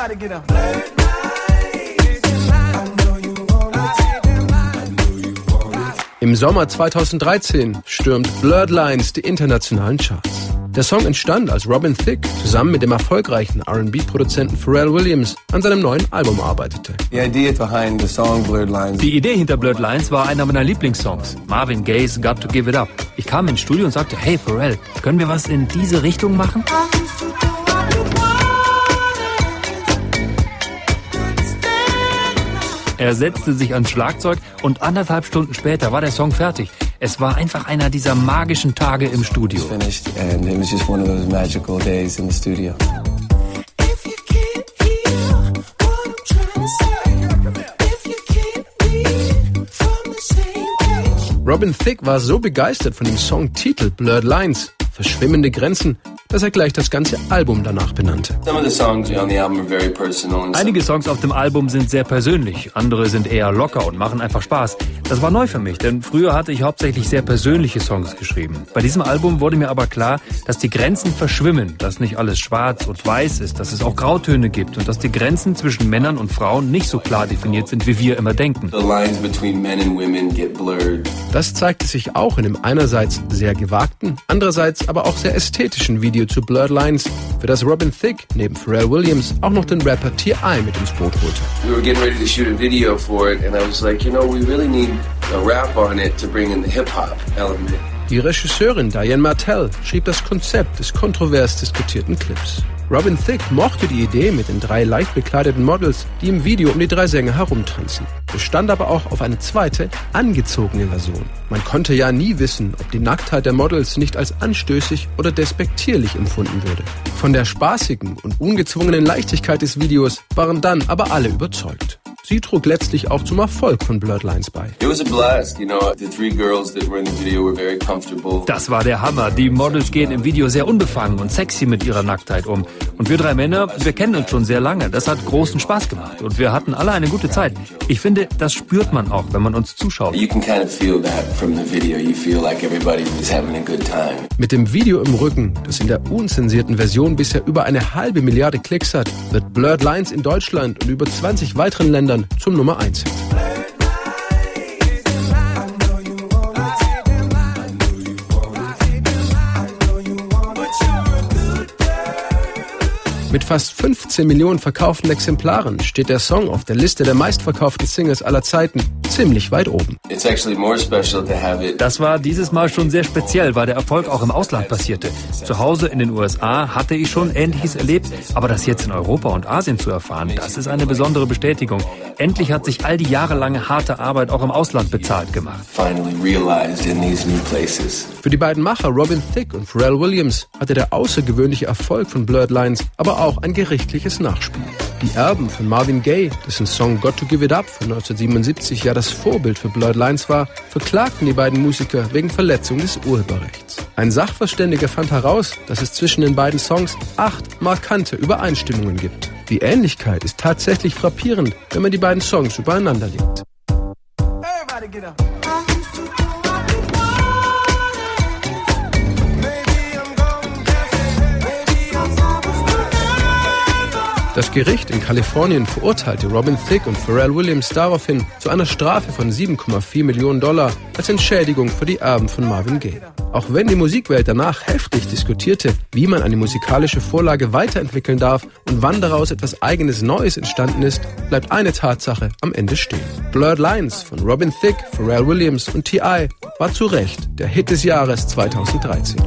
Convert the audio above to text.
Everybody get up. Im Sommer 2013 stürmt Blurred Lines die internationalen Charts. Der Song entstand, als Robin Thicke zusammen mit dem erfolgreichen R&B-Produzenten Pharrell Williams an seinem neuen Album arbeitete. Die Idee hinter Blurred Lines war einer meiner Lieblingssongs, Marvin Gaye's Got to Give It Up. Ich kam ins Studio und sagte, hey Pharrell, können wir was in diese Richtung machen? Er setzte sich ans Schlagzeug und anderthalb Stunden später war der Song fertig. Es war einfach einer dieser magischen Tage im Studio. Robin Thicke war so begeistert von dem Songtitel Blurred Lines, verschwimmende Grenzen, dass er gleich das ganze Album danach benannte. Einige Songs auf dem Album sind sehr persönlich, andere sind eher locker und machen einfach Spaß. Das war neu für mich, denn früher hatte ich hauptsächlich sehr persönliche Songs geschrieben. Bei diesem Album wurde mir aber klar, dass die Grenzen verschwimmen, dass nicht alles schwarz und weiß ist, dass es auch Grautöne gibt und dass die Grenzen zwischen Männern und Frauen nicht so klar definiert sind, wie wir immer denken. Das zeigte sich auch in dem einerseits sehr gewagten, andererseits aber auch sehr ästhetischen Video zu Blurred Lines, für das Robin Thicke neben Pharrell Williams auch noch den Rapper T.I. mit ins Boot holte. We were getting ready to shoot a video for it and I was like, you know, we really need a rap on it to bring in the hip-hop element. Die Regisseurin Diane Martell schrieb das Konzept des kontrovers diskutierten Clips. Robin Thicke mochte die Idee mit den drei leicht bekleideten Models, die im Video um die drei Sänger herumtanzen, bestand aber auch auf eine zweite, angezogene Version. Man konnte ja nie wissen, ob die Nacktheit der Models nicht als anstößig oder despektierlich empfunden würde. Von der spaßigen und ungezwungenen Leichtigkeit des Videos waren dann aber alle überzeugt. Sie trug letztlich auch zum Erfolg von Bloodlines bei. Das war der Hammer. Die Models gehen im Video sehr unbefangen und sexy mit ihrer Nacktheit um. Und wir drei Männer, wir kennen uns schon sehr lange. Das hat großen Spaß gemacht und wir hatten alle eine gute Zeit. Ich finde, das spürt man auch, wenn man uns zuschaut. Mit dem Video im Rücken, das in der unzensierten Version bisher über eine halbe Milliarde Klicks hat, wird Blurred Lines in Deutschland und über 20 weiteren Ländern Ländern zum Nummer 1 Hit. Mit fast 15 Millionen verkauften Exemplaren steht der Song auf der Liste der meistverkauften Singles aller Zeiten ziemlich weit oben. Das war dieses Mal schon sehr speziell, weil der Erfolg auch im Ausland passierte. Zu Hause in den USA hatte ich schon Ähnliches erlebt, aber das jetzt in Europa und Asien zu erfahren, das ist eine besondere Bestätigung. Endlich hat sich all die jahrelange harte Arbeit auch im Ausland bezahlt gemacht. Für die beiden Macher Robin Thicke und Pharrell Williams hatte der außergewöhnliche Erfolg von Blurred Lines aber auch ein gerichtliches Nachspiel. Die Erben von Marvin Gaye, dessen Song Got to Give It Up von 1977 ja das Vorbild für Blurred Lines war, verklagten die beiden Musiker wegen Verletzung des Urheberrechts. Ein Sachverständiger fand heraus, dass es zwischen den beiden Songs acht markante Übereinstimmungen gibt. Die Ähnlichkeit ist tatsächlich frappierend, wenn man die beiden Songs übereinander legt. Das Gericht in Kalifornien verurteilte Robin Thicke und Pharrell Williams daraufhin zu einer Strafe von 7,4 Millionen Dollar als Entschädigung für die Erben von Marvin Gaye. Auch wenn die Musikwelt danach heftig diskutierte, wie man eine musikalische Vorlage weiterentwickeln darf und wann daraus etwas eigenes Neues entstanden ist, bleibt eine Tatsache am Ende stehen. Blurred Lines von Robin Thicke, Pharrell Williams und T.I. war zu Recht der Hit des Jahres 2013.